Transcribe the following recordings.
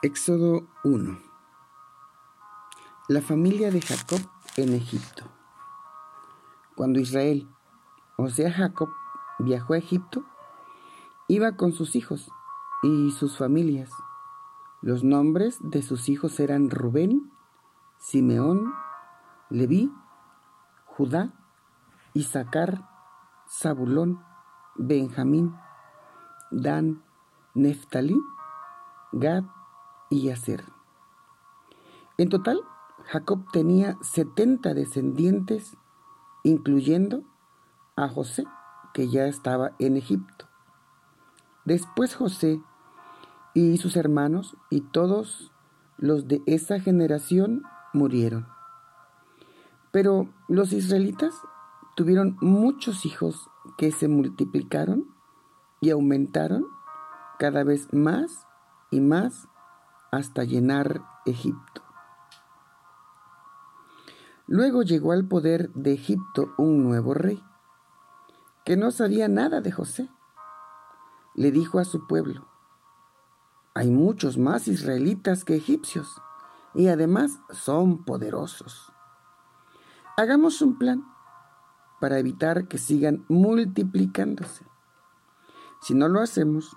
Éxodo 1 La familia de Jacob en Egipto. Cuando Israel, o sea Jacob, viajó a Egipto, iba con sus hijos y sus familias. Los nombres de sus hijos eran Rubén, Simeón, Leví, Judá, Isaacar, Zabulón, Benjamín, Dan, Neftalí, Gad y Aser. En total, Jacob tenía 70 descendientes, incluyendo a José, que ya estaba en Egipto. Después José y sus hermanos y todos los de esa generación murieron. Pero los israelitas tuvieron muchos hijos que se multiplicaron y aumentaron cada vez más y más hasta llenar Egipto. Luego llegó al poder de Egipto un nuevo rey, que no sabía nada de José. Le dijo a su pueblo, hay muchos más israelitas que egipcios, y además son poderosos. Hagamos un plan para evitar que sigan multiplicándose. Si no lo hacemos,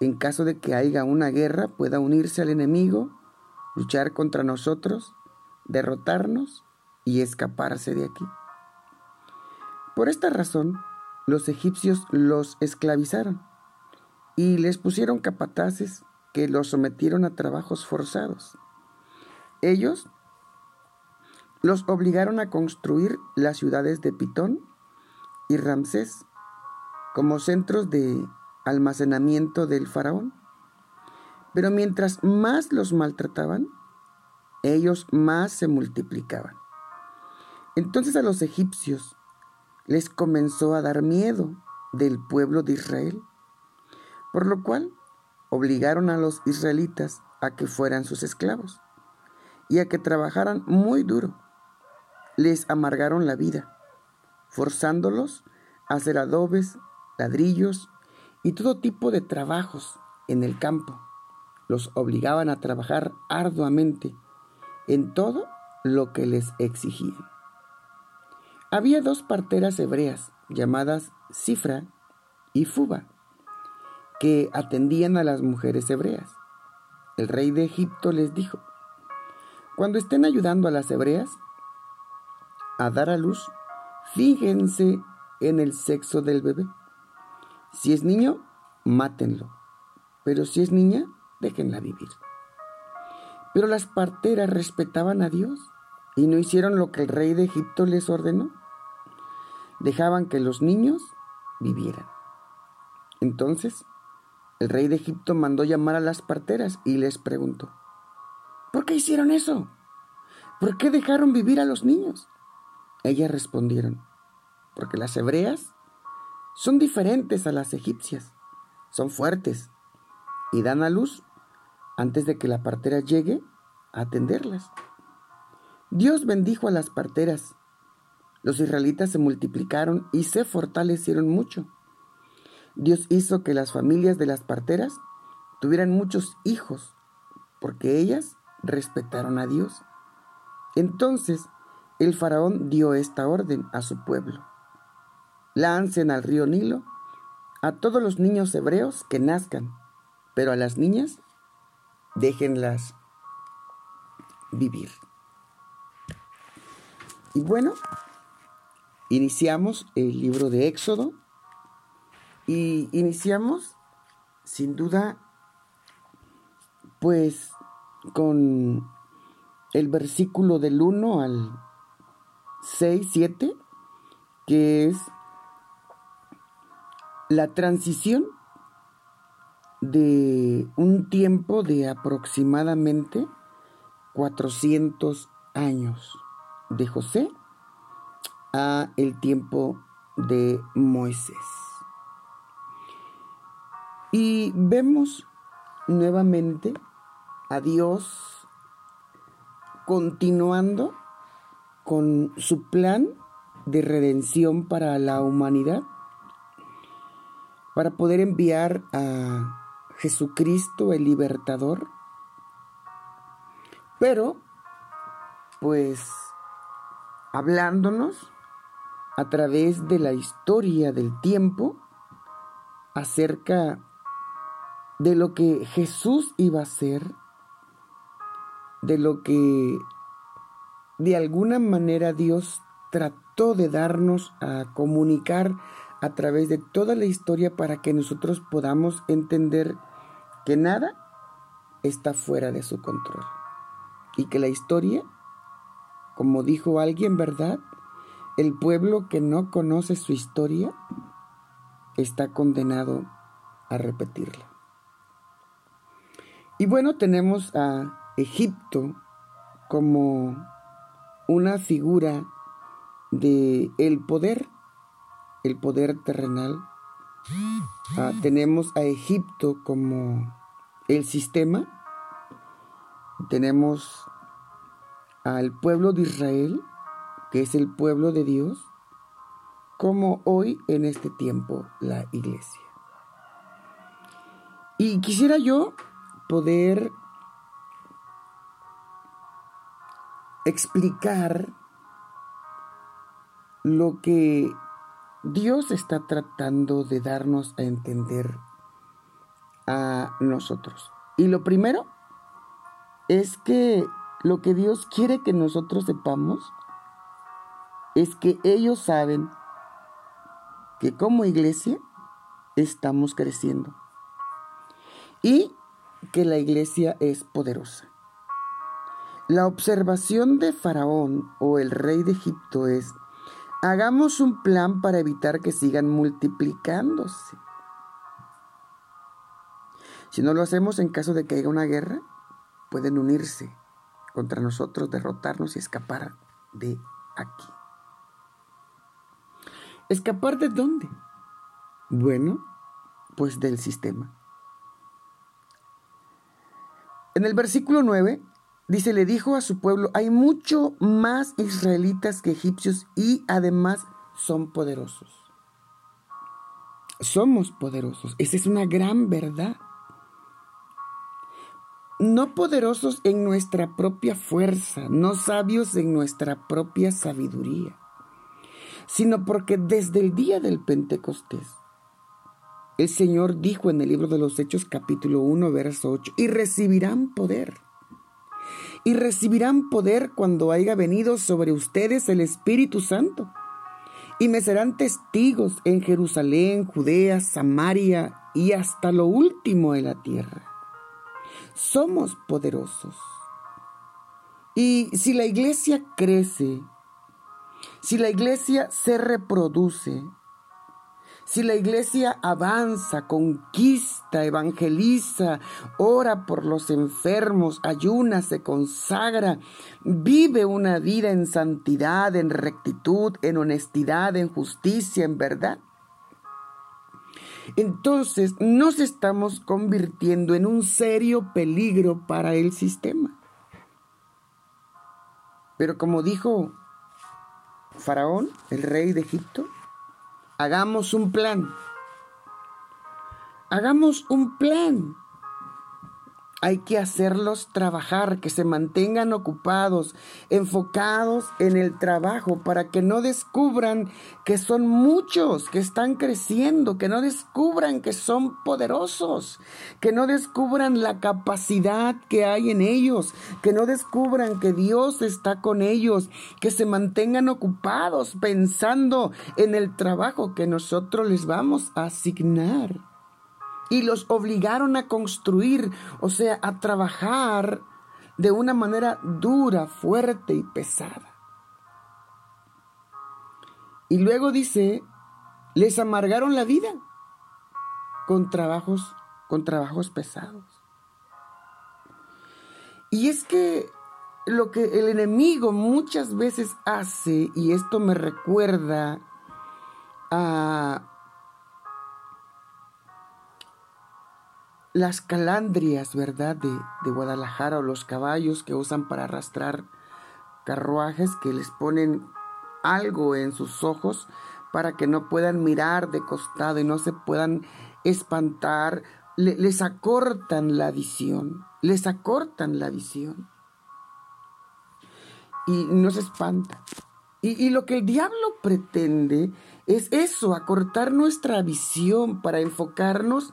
en caso de que haya una guerra, pueda unirse al enemigo, luchar contra nosotros, derrotarnos y escaparse de aquí. Por esta razón, los egipcios los esclavizaron y les pusieron capataces que los sometieron a trabajos forzados. Ellos los obligaron a construir las ciudades de Pitón y Ramsés como centros de almacenamiento del faraón. Pero mientras más los maltrataban, ellos más se multiplicaban. Entonces a los egipcios les comenzó a dar miedo del pueblo de Israel, por lo cual obligaron a los israelitas a que fueran sus esclavos y a que trabajaran muy duro. Les amargaron la vida, forzándolos a hacer adobes, ladrillos y todo tipo de trabajos en el campo. Los obligaban a trabajar arduamente en todo lo que les exigían. Había dos parteras hebreas llamadas Cifra y Fuba, que atendían a las mujeres hebreas. El rey de Egipto les dijo, cuando estén ayudando a las hebreas a dar a luz, fíjense en el sexo del bebé. Si es niño, mátenlo. Pero si es niña, déjenla vivir. Pero las parteras respetaban a Dios y no hicieron lo que el rey de Egipto les ordenó. Dejaban que los niños vivieran. Entonces, el rey de Egipto mandó llamar a las parteras y les preguntó, ¿por qué hicieron eso? ¿Por qué dejaron vivir a los niños? Ellas respondieron, porque las hebreas son diferentes a las egipcias, son fuertes y dan a luz antes de que la partera llegue a atenderlas. Dios bendijo a las parteras. Los israelitas se multiplicaron y se fortalecieron mucho. Dios hizo que las familias de las parteras tuvieran muchos hijos, porque ellas respetaron a Dios. Entonces el faraón dio esta orden a su pueblo lancen al río Nilo a todos los niños hebreos que nazcan, pero a las niñas déjenlas vivir. Y bueno, iniciamos el libro de Éxodo y iniciamos sin duda pues con el versículo del 1 al 6, 7, que es la transición de un tiempo de aproximadamente 400 años de José a el tiempo de Moisés. Y vemos nuevamente a Dios continuando con su plan de redención para la humanidad para poder enviar a Jesucristo el libertador. Pero pues hablándonos a través de la historia del tiempo acerca de lo que Jesús iba a hacer, de lo que de alguna manera Dios trató de darnos a comunicar a través de toda la historia para que nosotros podamos entender que nada está fuera de su control y que la historia, como dijo alguien, ¿verdad? El pueblo que no conoce su historia está condenado a repetirla. Y bueno, tenemos a Egipto como una figura de el poder, el poder terrenal. Ah, tenemos a Egipto como el sistema. Tenemos al pueblo de Israel, que es el pueblo de Dios, como hoy en este tiempo la iglesia. Y quisiera yo poder explicar lo que Dios está tratando de darnos a entender a nosotros. Y lo primero es que lo que Dios quiere que nosotros sepamos es que ellos saben que como iglesia estamos creciendo y que la iglesia es poderosa. La observación de Faraón o el rey de Egipto es, hagamos un plan para evitar que sigan multiplicándose. Si no lo hacemos en caso de que haya una guerra, pueden unirse contra nosotros, derrotarnos y escapar de aquí. ¿Escapar de dónde? Bueno, pues del sistema. En el versículo 9 dice, le dijo a su pueblo, hay mucho más israelitas que egipcios y además son poderosos. Somos poderosos. Esa es una gran verdad. No poderosos en nuestra propia fuerza, no sabios en nuestra propia sabiduría, sino porque desde el día del Pentecostés el Señor dijo en el libro de los Hechos capítulo 1, verso 8, y recibirán poder. Y recibirán poder cuando haya venido sobre ustedes el Espíritu Santo. Y me serán testigos en Jerusalén, Judea, Samaria y hasta lo último de la tierra. Somos poderosos. Y si la iglesia crece, si la iglesia se reproduce, si la iglesia avanza, conquista, evangeliza, ora por los enfermos, ayuna, se consagra, vive una vida en santidad, en rectitud, en honestidad, en justicia, en verdad, entonces nos estamos convirtiendo en un serio peligro para el sistema. Pero como dijo Faraón, el rey de Egipto, Hagamos un plan. Hagamos un plan. Hay que hacerlos trabajar, que se mantengan ocupados, enfocados en el trabajo, para que no descubran que son muchos, que están creciendo, que no descubran que son poderosos, que no descubran la capacidad que hay en ellos, que no descubran que Dios está con ellos, que se mantengan ocupados pensando en el trabajo que nosotros les vamos a asignar y los obligaron a construir, o sea, a trabajar de una manera dura, fuerte y pesada. Y luego dice, les amargaron la vida con trabajos, con trabajos pesados. Y es que lo que el enemigo muchas veces hace, y esto me recuerda a las calandrias, ¿verdad? De, de, Guadalajara o los caballos que usan para arrastrar carruajes que les ponen algo en sus ojos para que no puedan mirar de costado y no se puedan espantar, les acortan la visión, les acortan la visión. y nos espanta. Y, y, lo que el diablo pretende es eso, acortar nuestra visión para enfocarnos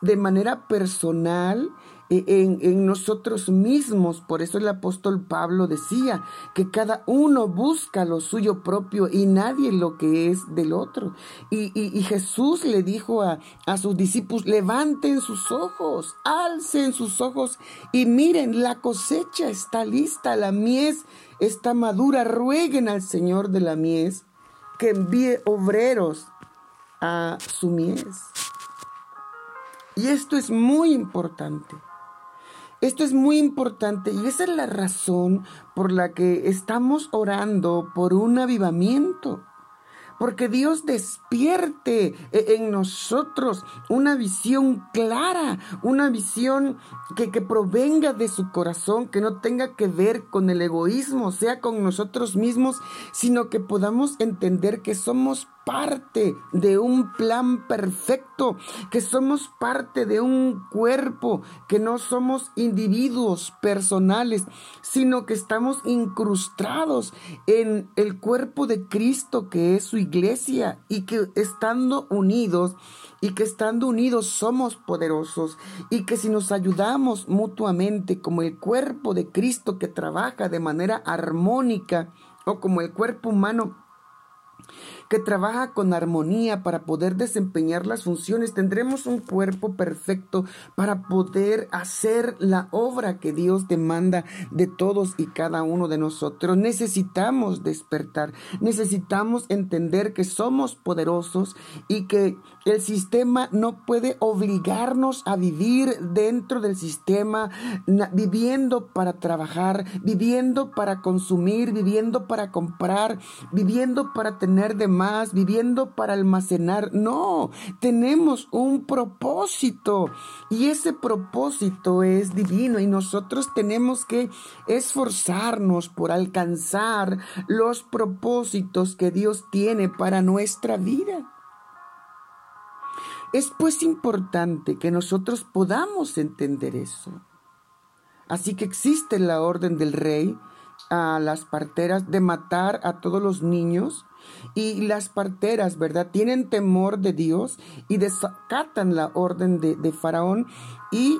de manera personal e, en, nosotros mismos. Por eso el apóstol Pablo decía que cada uno busca lo suyo propio y nadie lo que es del otro. Y, Jesús le dijo a, a sus discípulos, levanten sus ojos, alcen sus ojos y miren, la cosecha está lista, la mies está madura, rueguen al Señor de la mies que envíe obreros a su mies. Y esto es muy importante. Esto es muy importante y esa es la razón por la que estamos orando por un avivamiento. Porque Dios despierte e-, en nosotros una visión clara, una visión que, que, provenga de su corazón, que no tenga que ver con el egoísmo, sea con nosotros mismos, sino que podamos entender que somos parte de un plan perfecto, que somos parte de un cuerpo, que no somos individuos personales, sino que estamos incrustados en el cuerpo de Cristo, que es su iglesia, y que estando unidos, y que estando unidos somos poderosos, y que si nos ayudamos mutuamente como el cuerpo de Cristo que trabaja de manera armónica, o como el cuerpo humano que trabaja con armonía para poder desempeñar las funciones, tendremos un cuerpo perfecto para poder hacer la obra que Dios demanda de todos y cada uno de nosotros. Necesitamos despertar, necesitamos entender que somos poderosos y que el sistema no puede obligarnos a vivir dentro del sistema, viviendo para trabajar, viviendo para consumir, viviendo para comprar, viviendo para tener de más, viviendo para almacenar. No, tenemos un propósito y ese propósito es divino y nosotros tenemos que esforzarnos por alcanzar los propósitos que Dios tiene para nuestra vida. Es pues importante que nosotros podamos entender eso. Así que existe la orden del rey a las parteras de matar a todos los niños y las parteras, ¿verdad? Tienen temor de Dios y desacatan la orden de, de Faraón y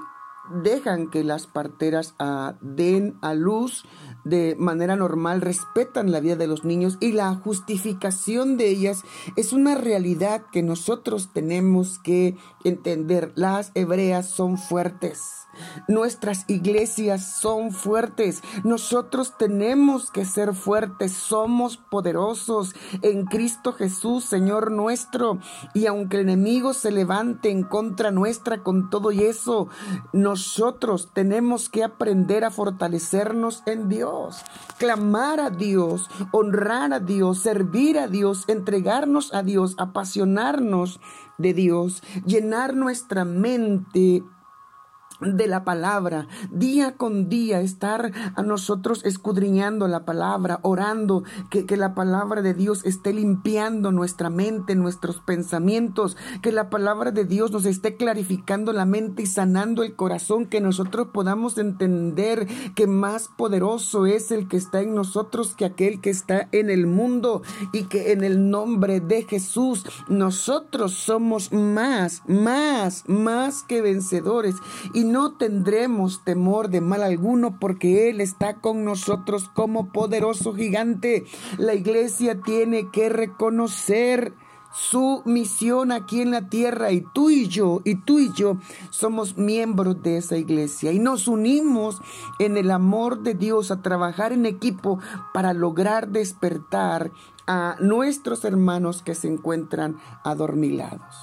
dejan que las parteras ah, den a luz de manera normal, respetan la vida de los niños y la justificación de ellas es una realidad que nosotros tenemos que entender. Las hebreas son fuertes. Nuestras iglesias son fuertes. Nosotros tenemos que ser fuertes. Somos poderosos en Cristo Jesús, Señor nuestro. Y aunque el enemigo se levante en contra nuestra con todo y eso, nosotros tenemos que aprender a fortalecernos en Dios, clamar a Dios, honrar a Dios, servir a Dios, entregarnos a Dios, apasionarnos de Dios, llenar nuestra mente de la palabra, día con día estar a nosotros escudriñando la palabra, orando, que, que, la palabra de Dios esté limpiando nuestra mente, nuestros pensamientos, que la palabra de Dios nos esté clarificando la mente y sanando el corazón, que nosotros podamos entender que más poderoso es el que está en nosotros que aquel que está en el mundo y que en el nombre de Jesús nosotros somos más, más, más que vencedores y no tendremos temor de mal alguno porque Él está con nosotros como poderoso gigante. La iglesia tiene que reconocer su misión aquí en la tierra y tú y yo y tú y yo somos miembros de esa iglesia y nos unimos en el amor de Dios a trabajar en equipo para lograr despertar a nuestros hermanos que se encuentran adormilados.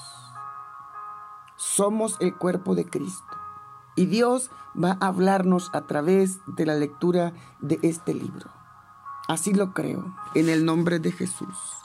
Somos el cuerpo de Cristo. Y Dios va a hablarnos a través de la lectura de este libro. Así lo creo, en el nombre de Jesús.